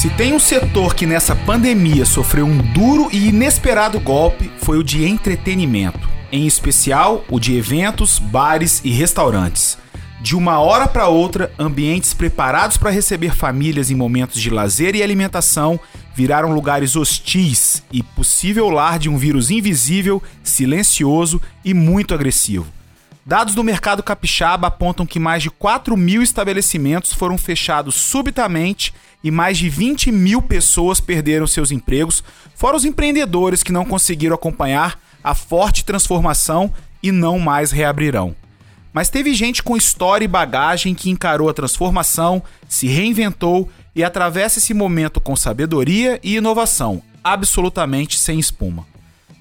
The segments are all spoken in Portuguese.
Se tem um setor que nessa pandemia sofreu um duro e inesperado golpe, foi o de entretenimento, em especial o de eventos, bares e restaurantes. De uma hora para outra, ambientes preparados para receber famílias em momentos de lazer e alimentação viraram lugares hostis e possível lar de um vírus invisível, silencioso e muito agressivo. Dados do mercado capixaba apontam que mais de 4 mil estabelecimentos foram fechados subitamente e mais de 20 mil pessoas perderam seus empregos, fora os empreendedores que não conseguiram acompanhar a forte transformação e não mais reabrirão. Mas teve gente com história e bagagem que encarou a transformação, se reinventou e atravessa esse momento com sabedoria e inovação, absolutamente sem espuma.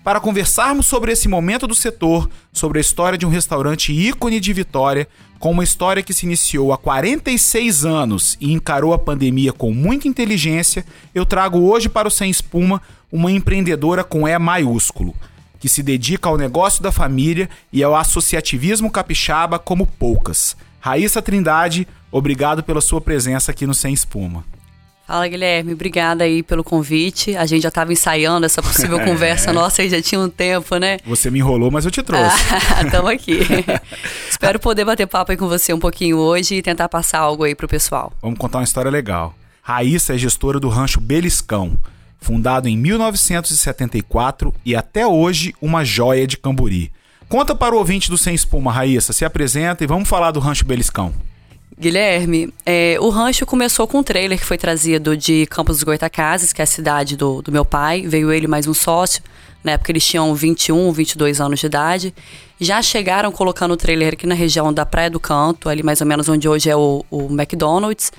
Para conversarmos sobre esse momento do setor, sobre a história de um restaurante ícone de Vitória, com uma história que se iniciou há 46 anos e encarou a pandemia com muita inteligência, eu trago hoje para o Sem Espuma uma empreendedora com E maiúsculo que se dedica ao negócio da família e ao associativismo capixaba como poucas. Raíssa Trindade, obrigado pela sua presença aqui no Sem Espuma. Fala Guilherme, obrigada aí pelo convite. A gente já estava ensaiando essa possível conversa nossa aí já tinha um tempo, né? Você me enrolou, mas eu te trouxe. Estamos aqui. Espero poder bater papo aí com você um pouquinho hoje e tentar passar algo aí pro pessoal. Vamos contar uma história legal. Raíssa é gestora do rancho Beliscão fundado em 1974 e até hoje uma joia de Camburi. Conta para o ouvinte do Sem Espuma, Raíssa, se apresenta e vamos falar do Rancho Beliscão. Guilherme, é, o rancho começou com um trailer que foi trazido de Campos dos Goitacazes, que é a cidade do, do meu pai. Veio ele mais um sócio. Na época eles tinham 21, 22 anos de idade. Já chegaram colocando o trailer aqui na região da Praia do Canto, ali mais ou menos onde hoje é o, o McDonald's.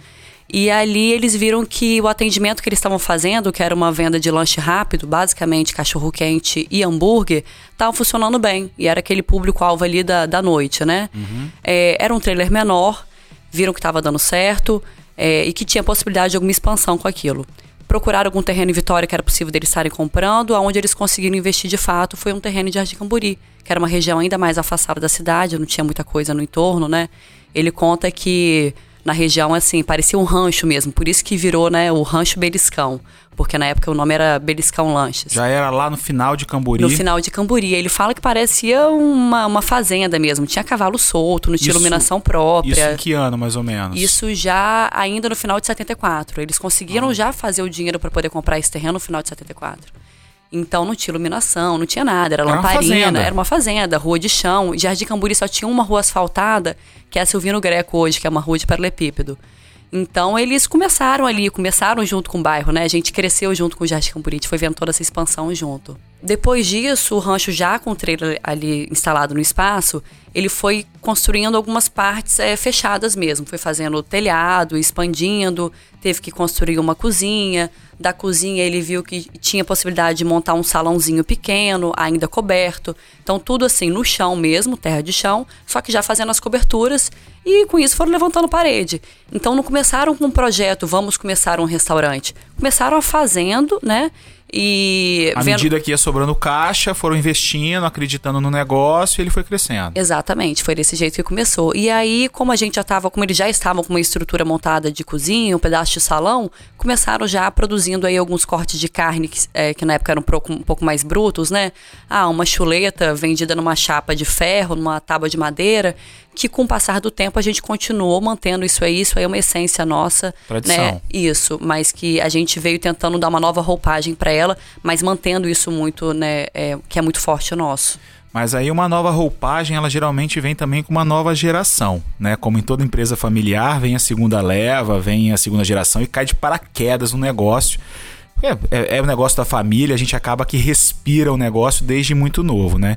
E ali eles viram que o atendimento que eles estavam fazendo, que era uma venda de lanche rápido, basicamente cachorro quente e hambúrguer, estava funcionando bem. E era aquele público-alvo ali da, da noite, né? Uhum. É, era um trailer menor, viram que estava dando certo é, e que tinha possibilidade de alguma expansão com aquilo. Procuraram algum terreno em Vitória que era possível deles estarem comprando, aonde eles conseguiram investir de fato foi um terreno de Jardim Camburi, que era uma região ainda mais afastada da cidade, não tinha muita coisa no entorno, né? Ele conta que na região, assim, parecia um rancho mesmo. Por isso que virou, né, o Rancho Beliscão. Porque na época o nome era Beliscão Lanches. Já era lá no final de Camburi? No final de Camburi. Ele fala que parecia uma, uma fazenda mesmo. Tinha cavalo solto, não tinha isso, iluminação própria. Isso em que ano, mais ou menos? Isso já ainda no final de 74. Eles conseguiram ah. já fazer o dinheiro para poder comprar esse terreno no final de 74. Então não tinha iluminação, não tinha nada, era, era lamparina, uma era uma fazenda, rua de chão. Jardim Camburi só tinha uma rua asfaltada, que é a Silvino Greco hoje, que é uma rua de paralelepípedo. Então eles começaram ali, começaram junto com o bairro, né? A gente cresceu junto com o Jardim Camburi, foi vendo toda essa expansão junto. Depois disso, o rancho já com o trailer ali instalado no espaço, ele foi construindo algumas partes é, fechadas mesmo. Foi fazendo telhado, expandindo, teve que construir uma cozinha. Da cozinha ele viu que tinha possibilidade de montar um salãozinho pequeno, ainda coberto. Então tudo assim no chão mesmo, terra de chão, só que já fazendo as coberturas e com isso foram levantando parede. Então não começaram com um projeto, vamos começar um restaurante. Começaram fazendo, né? E à vendo... medida que ia sobrando caixa, foram investindo, acreditando no negócio e ele foi crescendo. Exatamente, foi desse jeito que começou. E aí, como a gente já estava, como eles já estavam com uma estrutura montada de cozinha, um pedaço de salão, começaram já produzindo aí alguns cortes de carne que, é, que na época eram um pouco, um pouco mais brutos, né? Ah, uma chuleta vendida numa chapa de ferro, numa tábua de madeira, que com o passar do tempo a gente continuou mantendo isso aí, isso aí é uma essência nossa, Tradição. né? Isso, mas que a gente veio tentando dar uma nova roupagem para ela, mas mantendo isso muito, né, é, que é muito forte nosso. Mas aí uma nova roupagem, ela geralmente vem também com uma nova geração, né? Como em toda empresa familiar, vem a segunda leva, vem a segunda geração e cai de paraquedas no negócio. É, é, é, o negócio da família, a gente acaba que respira o negócio desde muito novo, né?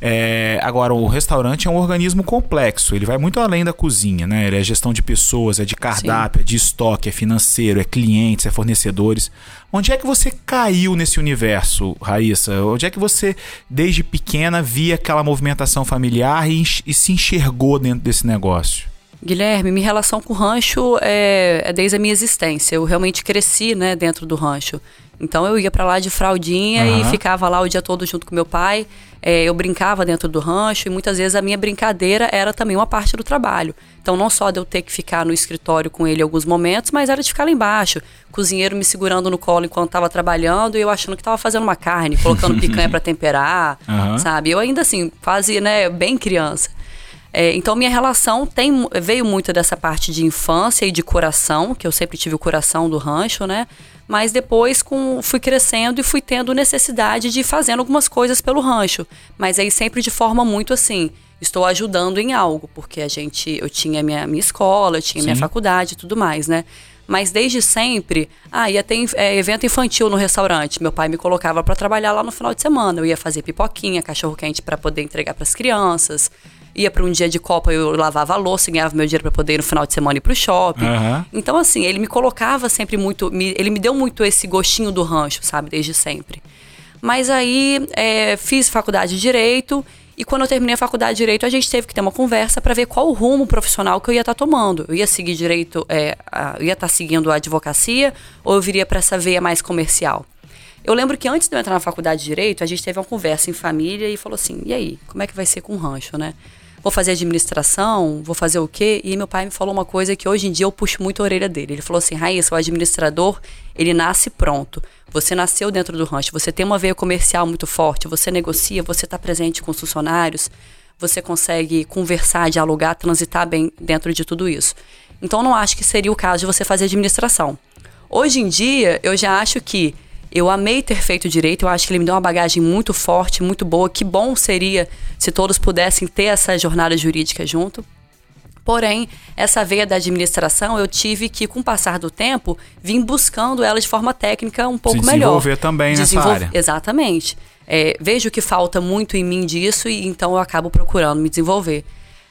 É, agora, o restaurante é um organismo complexo, ele vai muito além da cozinha, né? Ele é gestão de pessoas, é de cardápio, Sim. é de estoque, é financeiro, é clientes, é fornecedores. Onde é que você caiu nesse universo, Raíssa? Onde é que você, desde pequena, via aquela movimentação familiar e, e se enxergou dentro desse negócio? Guilherme, minha relação com o rancho é, é, desde a minha existência. Eu realmente cresci, né, dentro do rancho. Então eu ia para lá de fraldinha uhum. e ficava lá o dia todo junto com meu pai. É, eu brincava dentro do rancho e muitas vezes a minha brincadeira era também uma parte do trabalho. Então não só de eu ter que ficar no escritório com ele em alguns momentos, mas era de ficar lá embaixo, cozinheiro me segurando no colo enquanto estava trabalhando e eu achando que estava fazendo uma carne, colocando picanha para temperar, uhum. sabe? Eu ainda assim, quase, né, bem criança. É, então minha relação tem, veio muito dessa parte de infância e de coração, que eu sempre tive o coração do rancho, né? Mas depois com, fui crescendo e fui tendo necessidade de ir fazendo algumas coisas pelo rancho. Mas aí sempre de forma muito assim, estou ajudando em algo, porque a gente, eu tinha minha, minha escola, eu tinha Sim. minha faculdade e tudo mais, né? Mas desde sempre, ah, ia ter é, evento infantil no restaurante. Meu pai me colocava para trabalhar lá no final de semana. Eu ia fazer pipoquinha, cachorro quente para poder entregar para as crianças ia para um dia de Copa, eu lavava a louça, ganhava meu dinheiro para poder ir no final de semana ir pro shopping. Uhum. Então, assim, ele me colocava sempre muito. Me, ele me deu muito esse gostinho do rancho, sabe, desde sempre. Mas aí é, fiz faculdade de Direito. E quando eu terminei a faculdade de Direito, a gente teve que ter uma conversa para ver qual o rumo profissional que eu ia estar tá tomando. Eu ia seguir Direito, é, eu ia estar tá seguindo a advocacia ou eu viria para essa veia mais comercial? Eu lembro que antes de eu entrar na faculdade de Direito, a gente teve uma conversa em família e falou assim: e aí, como é que vai ser com o rancho, né? Vou fazer administração, vou fazer o quê? E meu pai me falou uma coisa que hoje em dia eu puxo muito a orelha dele. Ele falou assim: Raíssa, o administrador, ele nasce pronto. Você nasceu dentro do rancho, você tem uma veia comercial muito forte, você negocia, você está presente com os funcionários, você consegue conversar, dialogar, transitar bem dentro de tudo isso. Então, não acho que seria o caso de você fazer administração. Hoje em dia, eu já acho que eu amei ter feito direito, eu acho que ele me deu uma bagagem muito forte, muito boa. Que bom seria se todos pudessem ter essa jornada jurídica junto. Porém, essa veia da administração eu tive que, com o passar do tempo, vir buscando ela de forma técnica um pouco melhor. Desenvolver também Desenvol... nessa área. Exatamente. É, vejo que falta muito em mim disso e então eu acabo procurando me desenvolver.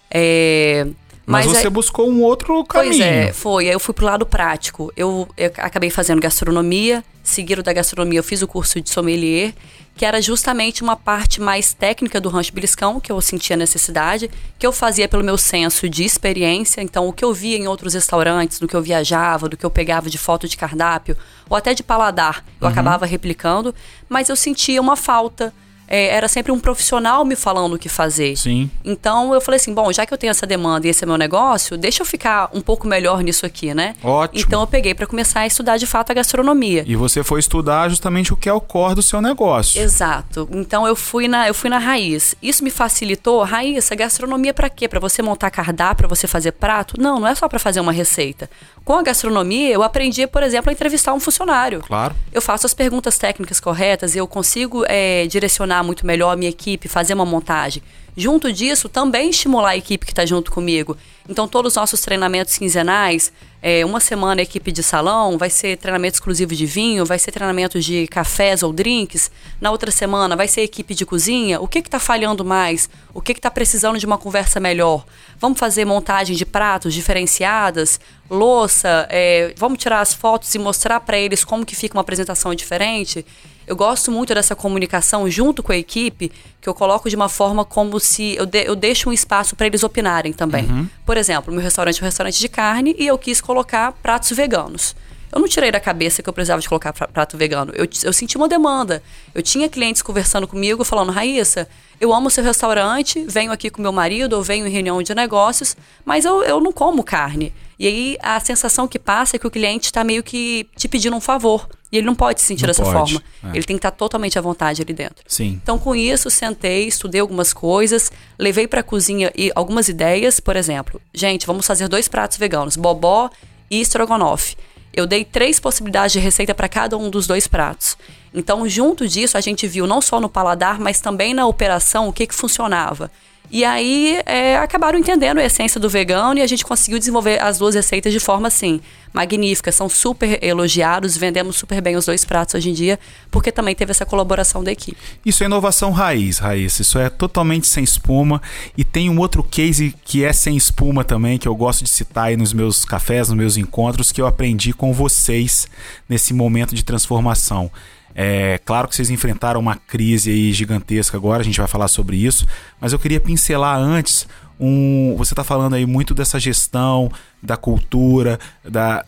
É, mas, Mas você buscou um outro caminho. Pois é, foi. Aí eu fui pro lado prático. Eu, eu acabei fazendo gastronomia, seguido da gastronomia eu fiz o curso de sommelier, que era justamente uma parte mais técnica do rancho beliscão, que eu sentia necessidade, que eu fazia pelo meu senso de experiência. Então, o que eu via em outros restaurantes, do que eu viajava, do que eu pegava de foto de cardápio, ou até de paladar, eu uhum. acabava replicando, mas eu sentia uma falta é, era sempre um profissional me falando o que fazer. Sim. Então eu falei assim, bom, já que eu tenho essa demanda e esse é meu negócio, deixa eu ficar um pouco melhor nisso aqui, né? Ótimo. Então eu peguei para começar a estudar de fato a gastronomia. E você foi estudar justamente o que é o core do seu negócio. Exato. Então eu fui na, eu fui na raiz. Isso me facilitou. Raiz, a gastronomia para quê? Para você montar cardápio, para você fazer prato? Não, não é só para fazer uma receita. Com a gastronomia, eu aprendi, por exemplo, a entrevistar um funcionário. Claro. Eu faço as perguntas técnicas corretas, eu consigo é, direcionar muito melhor a minha equipe, fazer uma montagem. Junto disso, também estimular a equipe que está junto comigo. Então, todos os nossos treinamentos quinzenais, é, uma semana equipe de salão, vai ser treinamento exclusivo de vinho, vai ser treinamento de cafés ou drinks. Na outra semana vai ser equipe de cozinha. O que está falhando mais? O que está precisando de uma conversa melhor? Vamos fazer montagem de pratos diferenciadas, louça, é, vamos tirar as fotos e mostrar para eles como que fica uma apresentação diferente. Eu gosto muito dessa comunicação junto com a equipe, que eu coloco de uma forma como se eu, de, eu deixo um espaço para eles opinarem também. Uhum. Por exemplo, meu restaurante é um restaurante de carne e eu quis colocar pratos veganos. Eu não tirei da cabeça que eu precisava de colocar prato vegano. Eu, eu senti uma demanda. Eu tinha clientes conversando comigo, falando: Raíssa, eu amo seu restaurante, venho aqui com meu marido ou venho em reunião de negócios, mas eu, eu não como carne. E aí a sensação que passa é que o cliente está meio que te pedindo um favor. E ele não pode se sentir não dessa pode. forma. É. Ele tem que estar tá totalmente à vontade ali dentro. Sim. Então, com isso, sentei, estudei algumas coisas, levei para a cozinha e algumas ideias. Por exemplo, gente, vamos fazer dois pratos veganos: bobó e estrogonofe. Eu dei três possibilidades de receita para cada um dos dois pratos. Então, junto disso, a gente viu não só no paladar, mas também na operação o que, que funcionava. E aí é, acabaram entendendo a essência do vegano e a gente conseguiu desenvolver as duas receitas de forma assim, magnífica. São super elogiados, vendemos super bem os dois pratos hoje em dia, porque também teve essa colaboração da equipe. Isso é inovação raiz, raiz. Isso é totalmente sem espuma. E tem um outro case que é sem espuma também, que eu gosto de citar aí nos meus cafés, nos meus encontros, que eu aprendi com vocês nesse momento de transformação. É claro que vocês enfrentaram uma crise aí gigantesca agora, a gente vai falar sobre isso, mas eu queria pincelar antes um. Você está falando aí muito dessa gestão, da cultura, da,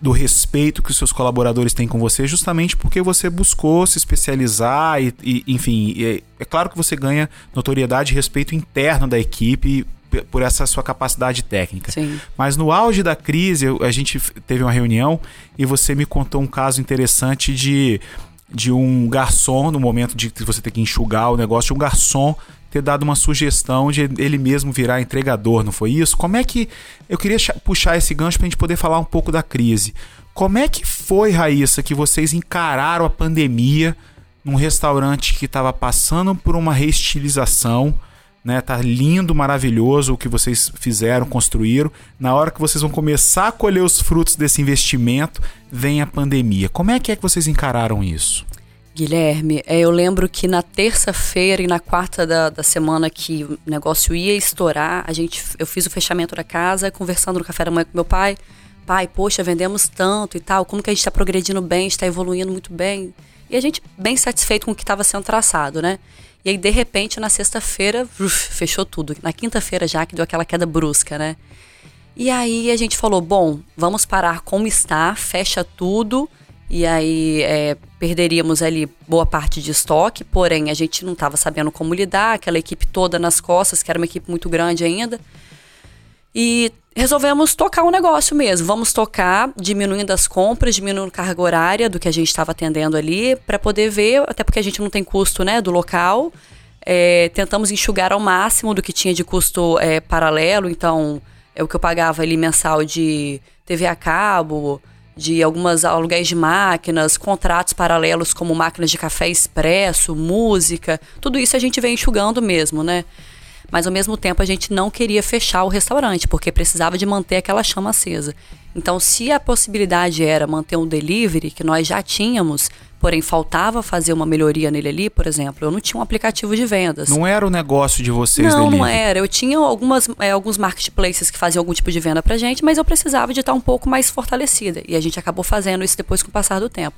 do respeito que os seus colaboradores têm com você, justamente porque você buscou se especializar e, e enfim, é, é claro que você ganha notoriedade e respeito interno da equipe por essa sua capacidade técnica. Sim. Mas no auge da crise, a gente teve uma reunião e você me contou um caso interessante de, de um garçom, no momento de você ter que enxugar o negócio, de um garçom ter dado uma sugestão de ele mesmo virar entregador, não foi isso? Como é que. Eu queria puxar esse gancho para a gente poder falar um pouco da crise. Como é que foi, Raíssa, que vocês encararam a pandemia num restaurante que estava passando por uma reestilização? Né? Tá lindo, maravilhoso o que vocês fizeram, construíram. Na hora que vocês vão começar a colher os frutos desse investimento, vem a pandemia. Como é que é que vocês encararam isso? Guilherme, é, eu lembro que na terça-feira e na quarta da, da semana que o negócio ia estourar, a gente, eu fiz o fechamento da casa, conversando no café da manhã com meu pai. Pai, poxa, vendemos tanto e tal, como que a gente está progredindo bem, está evoluindo muito bem. E a gente bem satisfeito com o que estava sendo traçado, né? E aí, de repente, na sexta-feira, fechou tudo. Na quinta-feira já, que deu aquela queda brusca, né? E aí a gente falou, bom, vamos parar como está, fecha tudo. E aí é, perderíamos ali boa parte de estoque, porém a gente não estava sabendo como lidar, aquela equipe toda nas costas, que era uma equipe muito grande ainda. E resolvemos tocar o um negócio mesmo. Vamos tocar, diminuindo as compras, diminuindo carga horária do que a gente estava atendendo ali, para poder ver, até porque a gente não tem custo né, do local. É, tentamos enxugar ao máximo do que tinha de custo é, paralelo, então é o que eu pagava ali mensal de TV a cabo, de algumas aluguéis de máquinas, contratos paralelos como máquinas de café expresso, música, tudo isso a gente vem enxugando mesmo, né? Mas ao mesmo tempo a gente não queria fechar o restaurante, porque precisava de manter aquela chama acesa. Então, se a possibilidade era manter um delivery, que nós já tínhamos, porém faltava fazer uma melhoria nele ali, por exemplo, eu não tinha um aplicativo de vendas. Não era o negócio de vocês Não, delivery. não era. Eu tinha algumas, é, alguns marketplaces que faziam algum tipo de venda pra gente, mas eu precisava de estar um pouco mais fortalecida. E a gente acabou fazendo isso depois com o passar do tempo.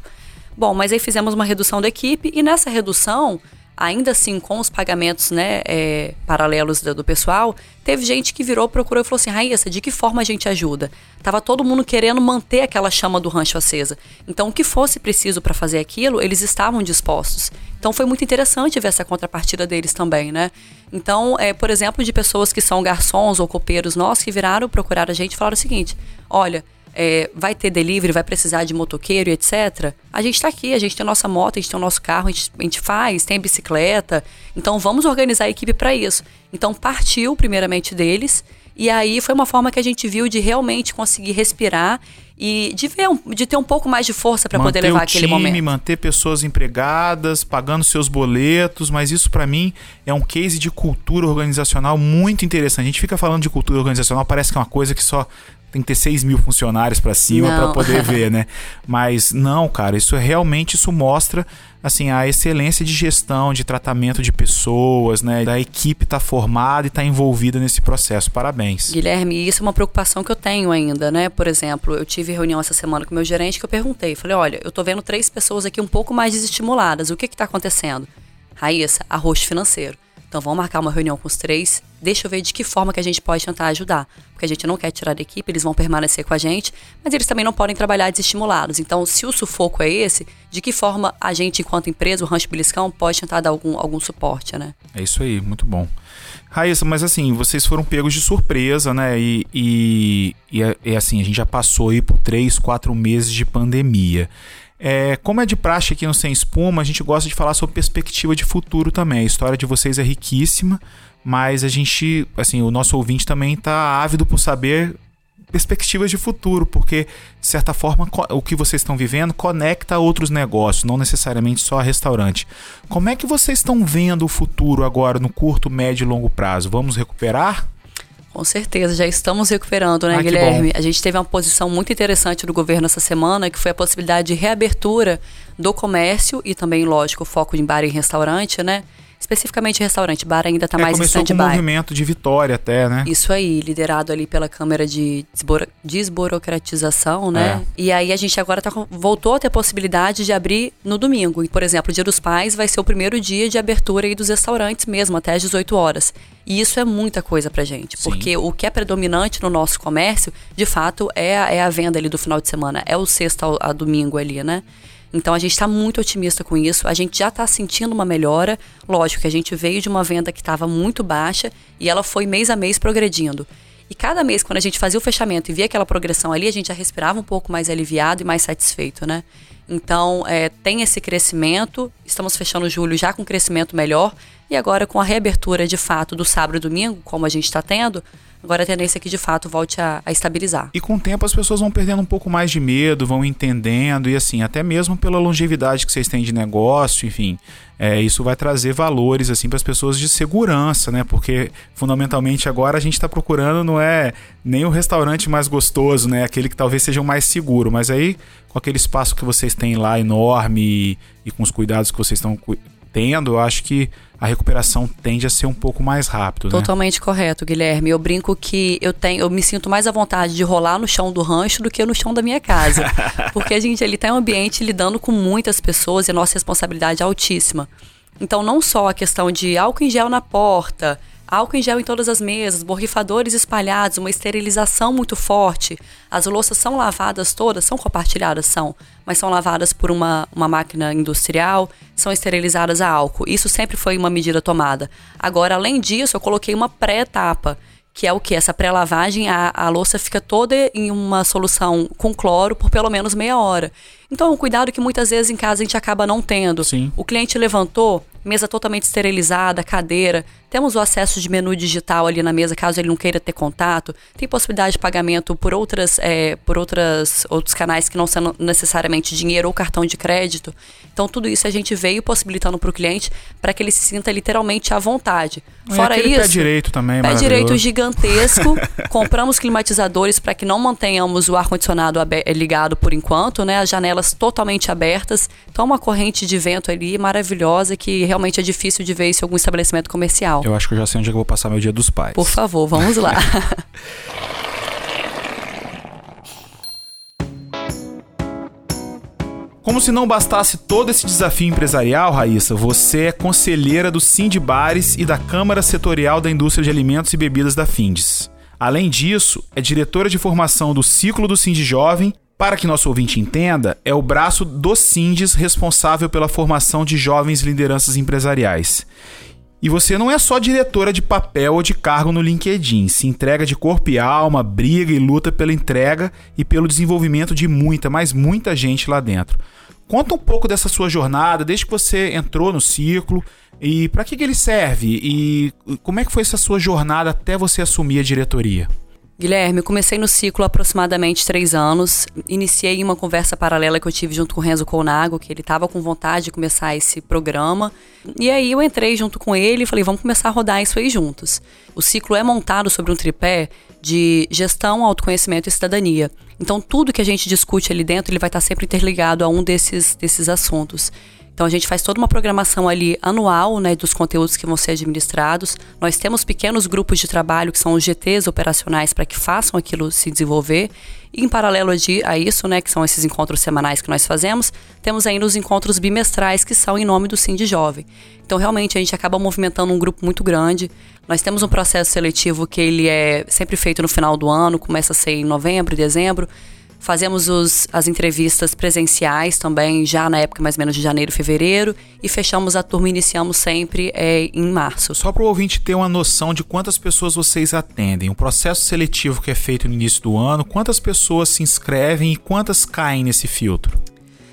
Bom, mas aí fizemos uma redução da equipe e nessa redução ainda assim com os pagamentos né, é, paralelos do, do, pessoal, teve gente que virou, procurou e falou assim: Raíssa, de que forma a gente ajuda? Tava todo mundo querendo manter aquela chama do rancho acesa. Então, o que fosse preciso para fazer aquilo, eles estavam dispostos. Então, foi muito interessante ver essa contrapartida deles também, né? Então, é, por exemplo, de pessoas que são garçons ou copeiros nossos que viraram procurar a gente e falaram o seguinte: olha é, vai ter delivery, vai precisar de motoqueiro e etc. A gente está aqui, a gente tem a nossa moto, a gente tem o nosso carro, a gente, a gente faz, tem bicicleta. Então vamos organizar a equipe para isso. Então partiu primeiramente deles e aí foi uma forma que a gente viu de realmente conseguir respirar e de, ver um, de ter um pouco mais de força para poder levar aquele time, momento. Manter pessoas empregadas, pagando seus boletos, mas isso para mim é um case de cultura organizacional muito interessante. A gente fica falando de cultura organizacional, parece que é uma coisa que só tem que ter 6 mil funcionários para cima para poder ver, né? Mas não, cara, isso é realmente isso mostra assim a excelência de gestão, de tratamento de pessoas, né? Da equipe tá formada e tá envolvida nesse processo. Parabéns. Guilherme, isso é uma preocupação que eu tenho ainda, né? Por exemplo, eu tive reunião essa semana com meu gerente que eu perguntei, falei, olha, eu tô vendo três pessoas aqui um pouco mais desestimuladas. O que que tá acontecendo? Raíssa, arroz financeiro. Então vamos marcar uma reunião com os três. Deixa eu ver de que forma que a gente pode tentar ajudar. Porque a gente não quer tirar da equipe, eles vão permanecer com a gente, mas eles também não podem trabalhar desestimulados. Então, se o sufoco é esse, de que forma a gente, enquanto empresa, o Rancho Beliscão, pode tentar dar algum, algum suporte, né? É isso aí, muito bom. Raíssa, mas assim, vocês foram pegos de surpresa, né? E, e, e, e assim, a gente já passou aí por três, quatro meses de pandemia. É, como é de praxe aqui no Sem Espuma, a gente gosta de falar sobre perspectiva de futuro também. A história de vocês é riquíssima, mas a gente, assim, o nosso ouvinte também está ávido por saber perspectivas de futuro, porque de certa forma o que vocês estão vivendo conecta a outros negócios, não necessariamente só a restaurante. Como é que vocês estão vendo o futuro agora no curto, médio e longo prazo? Vamos recuperar? Com certeza, já estamos recuperando, né, ah, Guilherme? A gente teve uma posição muito interessante do governo essa semana, que foi a possibilidade de reabertura do comércio e também, lógico, o foco em bar e restaurante, né? Especificamente restaurante, bar ainda está é, mais em stand-by. Começou com um movimento de vitória até, né? Isso aí, liderado ali pela Câmara de Desburocratização, né? É. E aí a gente agora tá, voltou a ter a possibilidade de abrir no domingo. Por exemplo, o Dia dos Pais vai ser o primeiro dia de abertura aí dos restaurantes mesmo, até às 18 horas. E isso é muita coisa pra gente, Sim. porque o que é predominante no nosso comércio, de fato, é a, é a venda ali do final de semana, é o sexta a domingo ali, né? Então a gente está muito otimista com isso. A gente já está sentindo uma melhora. Lógico que a gente veio de uma venda que estava muito baixa e ela foi mês a mês progredindo. E cada mês, quando a gente fazia o fechamento e via aquela progressão ali, a gente já respirava um pouco mais aliviado e mais satisfeito, né? Então, é, tem esse crescimento. Estamos fechando julho já com crescimento melhor. E agora, com a reabertura de fato do sábado e domingo, como a gente está tendo, Agora a tendência é que de fato volte a, a, estabilizar. E com o tempo as pessoas vão perdendo um pouco mais de medo, vão entendendo, e assim, até mesmo pela longevidade que vocês têm de negócio, enfim, é, isso vai trazer valores assim para as pessoas de segurança, né? Porque fundamentalmente agora a gente está procurando não é nem o restaurante mais gostoso, né? Aquele que talvez seja o mais seguro, mas aí com aquele espaço que vocês têm lá enorme e, e com os cuidados que vocês estão tendo, eu acho que a recuperação tende a ser um pouco mais rápido, né? Totalmente correto, Guilherme. Eu brinco que eu tenho, eu me sinto mais à vontade de rolar no chão do rancho do que no chão da minha casa. Porque a gente ele tem um ambiente lidando com muitas pessoas e a nossa responsabilidade é altíssima. Então, não só a questão de álcool em gel na porta, álcool em gel em todas as mesas, borrifadores espalhados, uma esterilização muito forte. As louças são lavadas todas, são compartilhadas, são, mas são lavadas por uma, uma máquina industrial, são esterilizadas a álcool. Isso sempre foi uma medida tomada. Agora, além disso, eu coloquei uma pré-etapa que é o que? Essa pré-lavagem, a, a louça fica toda em uma solução com cloro por pelo menos meia hora. Então, um cuidado que muitas vezes em casa a gente acaba não tendo. Sim. O cliente levantou, mesa totalmente esterilizada, cadeira. Temos o acesso de menu digital ali na mesa, caso ele não queira ter contato. Tem possibilidade de pagamento por outras, é, por outras, outros canais que não são necessariamente dinheiro ou cartão de crédito. Então tudo isso a gente veio possibilitando para o cliente para que ele se sinta literalmente à vontade. Fora isso, pé direito também, pé direito gigantesco. compramos climatizadores para que não mantenhamos o ar condicionado ligado por enquanto, né? As janelas totalmente abertas. Então uma corrente de vento ali maravilhosa que realmente é difícil de ver isso em algum estabelecimento comercial. Eu acho que eu já sei onde é eu vou passar meu dia dos pais. Por favor, vamos lá. Como se não bastasse todo esse desafio empresarial, Raíssa, você é conselheira do Bares e da Câmara Setorial da Indústria de Alimentos e Bebidas da Findes. Além disso, é diretora de formação do Ciclo do Sind Jovem para que nosso ouvinte entenda, é o braço do Sindes responsável pela formação de jovens lideranças empresariais. E você não é só diretora de papel ou de cargo no LinkedIn, se entrega de corpo e alma, briga e luta pela entrega e pelo desenvolvimento de muita, mas muita gente lá dentro. Conta um pouco dessa sua jornada, desde que você entrou no ciclo e para que, que ele serve e como é que foi essa sua jornada até você assumir a diretoria. Guilherme, eu comecei no ciclo há aproximadamente três anos. Iniciei uma conversa paralela que eu tive junto com o Renzo Colnago, que ele estava com vontade de começar esse programa. E aí eu entrei junto com ele e falei, vamos começar a rodar isso aí juntos. O ciclo é montado sobre um tripé de gestão, autoconhecimento e cidadania. Então tudo que a gente discute ali dentro, ele vai estar sempre interligado a um desses, desses assuntos. Então a gente faz toda uma programação ali anual, né, dos conteúdos que vão ser administrados. Nós temos pequenos grupos de trabalho que são os GTs operacionais para que façam aquilo se desenvolver. E em paralelo a isso, né, que são esses encontros semanais que nós fazemos, temos ainda os encontros bimestrais que são em nome do Sim de Jovem. Então realmente a gente acaba movimentando um grupo muito grande. Nós temos um processo seletivo que ele é sempre feito no final do ano, começa a ser em novembro, dezembro. Fazemos os, as entrevistas presenciais também, já na época mais ou menos de janeiro, fevereiro, e fechamos a turma, iniciamos sempre é, em março. Só para o ouvinte ter uma noção de quantas pessoas vocês atendem, o processo seletivo que é feito no início do ano, quantas pessoas se inscrevem e quantas caem nesse filtro?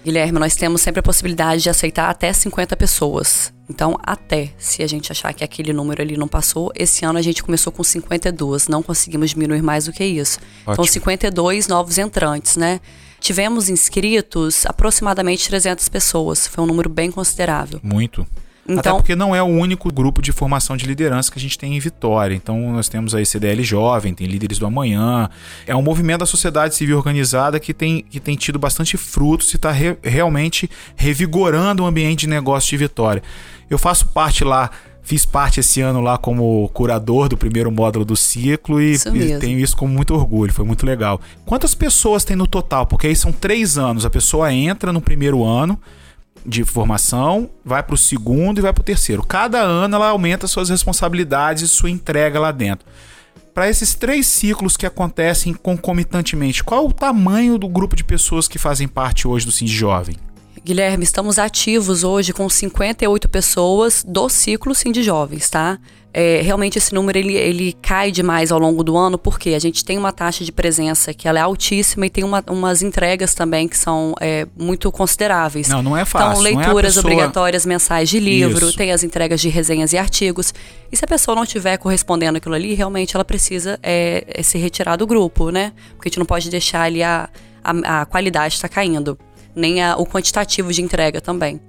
Guilherme, nós temos sempre a possibilidade de aceitar até 50 pessoas. Então, até se a gente achar que aquele número ali não passou, esse ano a gente começou com 52, não conseguimos diminuir mais do que isso. Então, Ótimo. Então, 52 novos entrantes, né? Tivemos inscritos aproximadamente 300 pessoas, foi um número bem considerável. Muito. Então, Até porque não é o único grupo de formação de liderança que a gente tem em Vitória. Então nós temos aí CDL Jovem, tem Líderes do Amanhã. É um movimento da sociedade civil organizada que tem, que tem tido bastante frutos e está re, realmente revigorando o ambiente de negócio de Vitória. Eu faço parte lá Fiz parte esse ano lá como curador do primeiro módulo do ciclo e, e, tenho isso com muito orgulho, foi muito legal. Quantas pessoas tem no total? Porque aí são três anos, a pessoa entra no primeiro ano de formação, vai para o segundo e vai para o terceiro. Cada ano ela aumenta suas responsabilidades e sua entrega lá dentro. Para esses três ciclos que acontecem concomitantemente, qual o tamanho do grupo de pessoas que fazem parte hoje do Sind Jovem? Guilherme, estamos ativos hoje com 58 pessoas do ciclo Sim de Jovens, tá? É, realmente esse número ele, ele cai demais ao longo do ano, porque a gente tem uma taxa de presença que ela é altíssima e tem uma, umas entregas também que são é, muito consideráveis. Não, não é fácil. Então, leituras é pessoa... obrigatórias mensais de livro, Isso. tem as entregas de resenhas e artigos. E se a pessoa não estiver correspondendo aquilo ali, realmente ela precisa é, é, se retirar do grupo, né? Porque a gente não pode deixar ali a, a, a qualidade estar tá caindo nem a, o quantitativo de entrega também.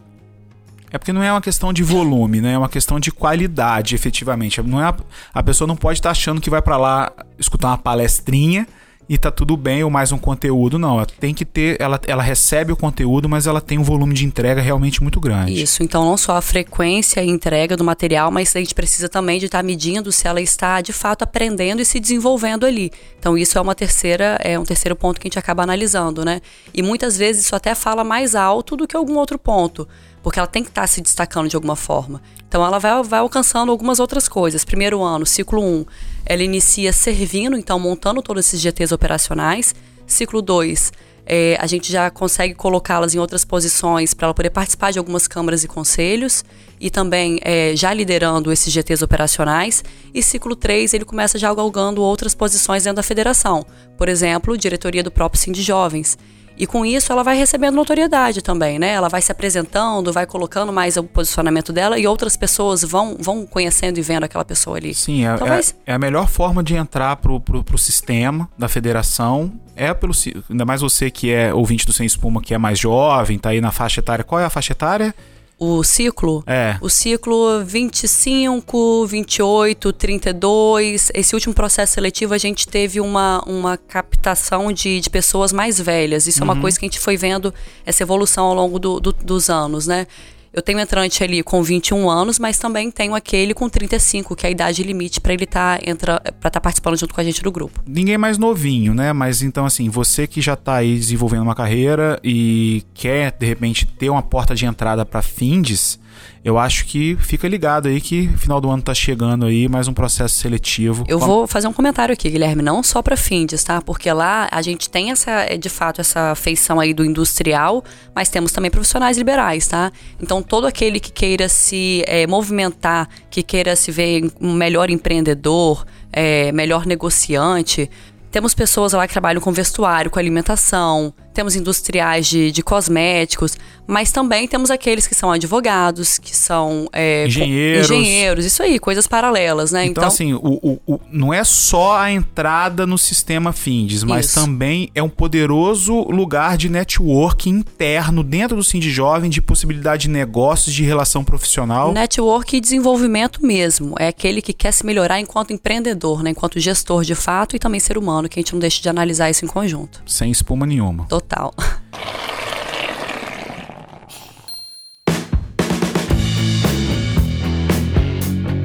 É porque não é uma questão de volume, né? É uma questão de qualidade, efetivamente. Não é a, a pessoa não pode estar achando que vai para lá escutar uma palestrinha e tá tudo bem ou mais um conteúdo. Não, ela tem que ter, ela, ela recebe o conteúdo, mas ela tem um volume de entrega realmente muito grande. Isso, então não só a frequência e entrega do material, mas a gente precisa também de estar tá medindo se ela está de fato aprendendo e se desenvolvendo ali. Então isso é uma terceira, é um terceiro ponto que a gente acaba analisando, né? E muitas vezes isso até fala mais alto do que algum outro ponto porque ela tem que estar tá se destacando de alguma forma. Então ela vai, vai alcançando algumas outras coisas. Primeiro ano, ciclo 1, um, ela inicia servindo, então montando todos esses GTs operacionais. Ciclo 2, é, a gente já consegue colocá-las em outras posições para ela poder participar de algumas câmaras e conselhos e também é, já liderando esses GTs operacionais. E ciclo 3, ele começa já galgando outras posições dentro da federação. Por exemplo, diretoria do próprio Sim de Jovens. E com isso ela vai recebendo notoriedade também, né? Ela vai se apresentando, vai colocando mais o posicionamento dela e outras pessoas vão, vão conhecendo e vendo aquela pessoa ali. Sim, é, então, é, é a melhor forma de entrar pro, pro, pro sistema da federação. É pelo. Ainda mais você que é ouvinte do Sem Espuma, que é mais jovem, tá aí na faixa etária. Qual é a faixa etária? O ciclo. É. O ciclo 25, 28, 32. Esse último processo seletivo a gente teve uma, uma captação de, de pessoas mais velhas. Isso uhum. é uma uhum. coisa que a gente foi vendo essa evolução ao longo do, do, dos anos, né? Eu tenho entrante ali com 21 anos, mas também tenho aquele com 35, que é a idade limite para ele estar tá, entra tá participando junto com a gente do grupo. Ninguém mais novinho, né? Mas então assim, você que já está aí desenvolvendo uma carreira e quer de repente ter uma porta de entrada para findes, eu acho que fica ligado aí que final do ano tá chegando aí mais um processo seletivo. Eu vou fazer um comentário aqui, Guilherme, não só para Findes, tá? Porque lá a gente tem essa, é, de fato, essa feição aí do industrial, mas temos também profissionais liberais, tá? Então todo aquele que queira se é, movimentar, que queira se ver um melhor empreendedor, é, melhor negociante, temos pessoas lá que trabalham com vestuário, com alimentação, temos industriais de, de cosméticos, mas também temos aqueles que são advogados, que são é, engenheiros. engenheiros, isso aí, coisas paralelas, né? Então, então assim, o, o, o, não é só a entrada no sistema Findes, mas isso. também é um poderoso lugar de network interno dentro do Sind Jovem, de possibilidade de negócios, de relação profissional. Network e desenvolvimento mesmo. É aquele que quer se melhorar enquanto empreendedor, né? enquanto gestor de fato e também ser humano, que a gente não deixa de analisar isso em conjunto. Sem espuma nenhuma. Total total.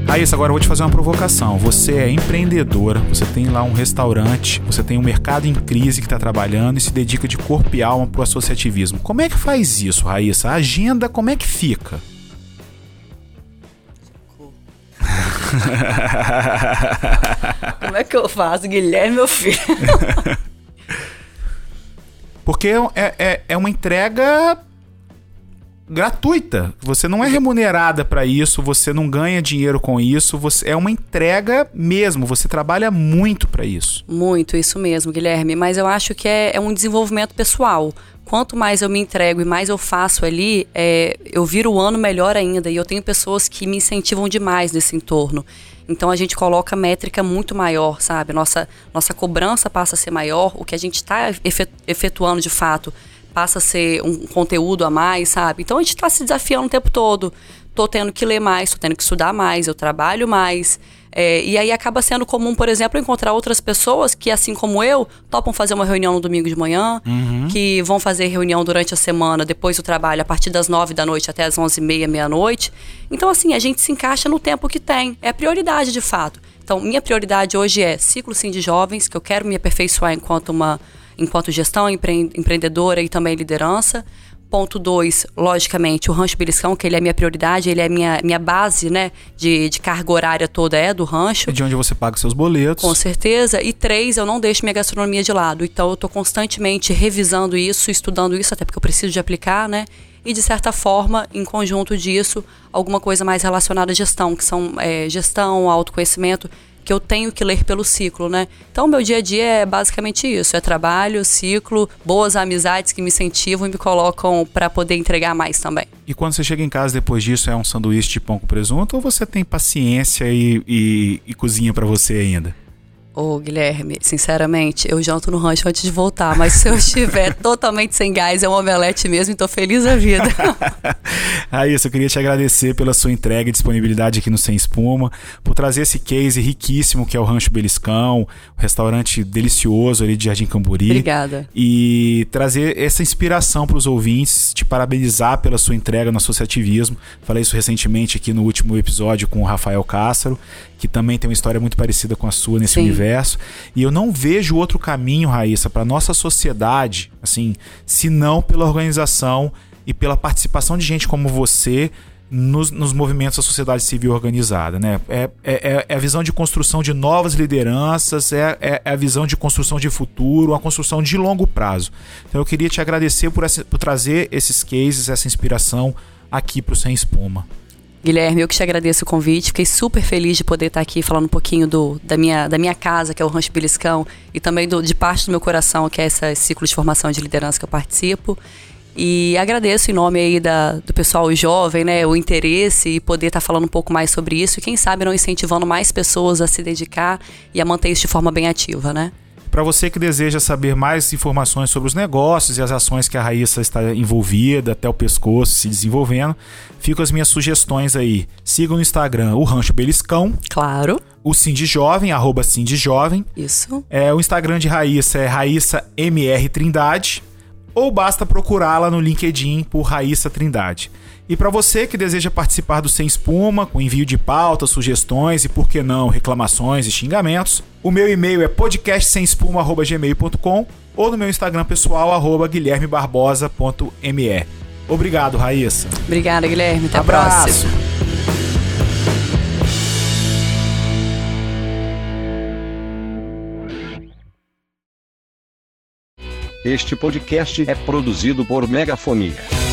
Raíssa, agora eu vou te fazer uma provocação. Você é empreendedora, você tem lá um restaurante, você tem um mercado em crise que está trabalhando e se dedica de corpo e alma para o associativismo. Como é que faz isso, Raíssa? A agenda, como é que fica? como é que eu faço, Guilherme, meu filho? Porque é, é, é uma entrega gratuita. Você não é remunerada para isso, você não ganha dinheiro com isso, você é uma entrega mesmo, você trabalha muito para isso. Muito, isso mesmo, Guilherme, mas eu acho que é, é, um desenvolvimento pessoal. Quanto mais eu me entrego e mais eu faço ali, é, eu viro o ano melhor ainda. E eu tenho pessoas que me incentivam demais nesse entorno. Então a gente coloca métrica muito maior, sabe? Nossa, nossa cobrança passa a ser maior, o que a gente está efetuando de fato passa a ser um conteúdo a mais, sabe? Então a gente está se desafiando o tempo todo tô tendo que ler mais, tô tendo que estudar mais, eu trabalho mais. É, e aí acaba sendo comum, por exemplo, encontrar outras pessoas que, assim como eu, topam fazer uma reunião no domingo de manhã, uhum. que vão fazer reunião durante a semana, depois do trabalho, a partir das nove da noite até as onze e meia, meia-noite. Então, assim, a gente se encaixa no tempo que tem. É a prioridade, de fato. Então, minha prioridade hoje é ciclo sim de jovens, que eu quero me aperfeiçoar enquanto uma enquanto gestão empre empreendedora e também liderança. Ponto 2, logicamente, o rancho beliscão, que ele é minha prioridade, ele é minha, minha base, né, de, de carga horária toda é do rancho. É de onde você paga seus boletos. Com certeza. E três, eu não deixo minha gastronomia de lado. Então, eu estou constantemente revisando isso, estudando isso, até porque eu preciso de aplicar, né? E, de certa forma, em conjunto disso, alguma coisa mais relacionada à gestão, que são é, gestão, autoconhecimento, que eu tenho que ler pelo ciclo, né? Então, meu dia a dia é basicamente isso: é trabalho, ciclo, boas amizades que me incentivam e me colocam para poder entregar mais também. E quando você chega em casa depois disso, é um sanduíche de pão com presunto ou você tem paciência e, e, e cozinha para você ainda? Ô, Guilherme, sinceramente, eu janto no rancho antes de voltar, mas se eu estiver totalmente sem gás, é um omelete mesmo e tô feliz da vida. Raíssa, eu queria te agradecer pela sua entrega e disponibilidade aqui no Sem Espuma, por trazer esse case riquíssimo que é o Rancho Beliscão, um restaurante delicioso ali de Jardim Camburi. Obrigada. E trazer essa inspiração para os ouvintes, te parabenizar pela sua entrega no associativismo. Falei isso recentemente aqui no último episódio com o Rafael Cássaro, que também tem uma história muito parecida com a sua nesse Sim. universo. E eu não vejo outro caminho, Raíssa, para nossa sociedade, assim, se não pela organização e pela participação de gente como você nos, nos, movimentos da sociedade civil organizada. Né? É, é, é, a visão de construção de novas lideranças, é, é, é, a visão de construção de futuro, uma construção de longo prazo. Então eu queria te agradecer por, essa, por trazer esses cases, essa inspiração aqui para o Sem Espuma. Guilherme, eu que te agradeço o convite. Fiquei super feliz de poder estar aqui falando um pouquinho do, da, minha, da minha casa, que é o Rancho Beliscão, e também do, de parte do meu coração, que é esse ciclo de formação de liderança que eu participo. E agradeço em nome aí da, do pessoal jovem, né, o interesse e poder estar falando um pouco mais sobre isso e quem sabe não incentivando mais pessoas a se dedicar e a manter isso de forma bem ativa, né? Para você que deseja saber mais informações sobre os negócios e as ações que a Raíssa está envolvida, até o pescoço se desenvolvendo, ficam as minhas sugestões aí. Siga no Instagram o Rancho Beliscão. Claro. O Cindy Jovem, arroba Cindy Jovem. Isso. É, o Instagram de Raíssa é Raíssa MR Trindade. Ou basta procurá-la no LinkedIn por Raíssa Trindade. E para você que deseja participar do Sem Espuma, com envio de pautas, sugestões e, por que não, reclamações e xingamentos, o meu e-mail é podcastsemespuma.gmail.com ou no meu Instagram pessoal, arroba guilhermebarbosa.me. Obrigado, Raíssa. Obrigada, Guilherme. Até Abraço. a próxima. Este podcast é produzido por Megafonia.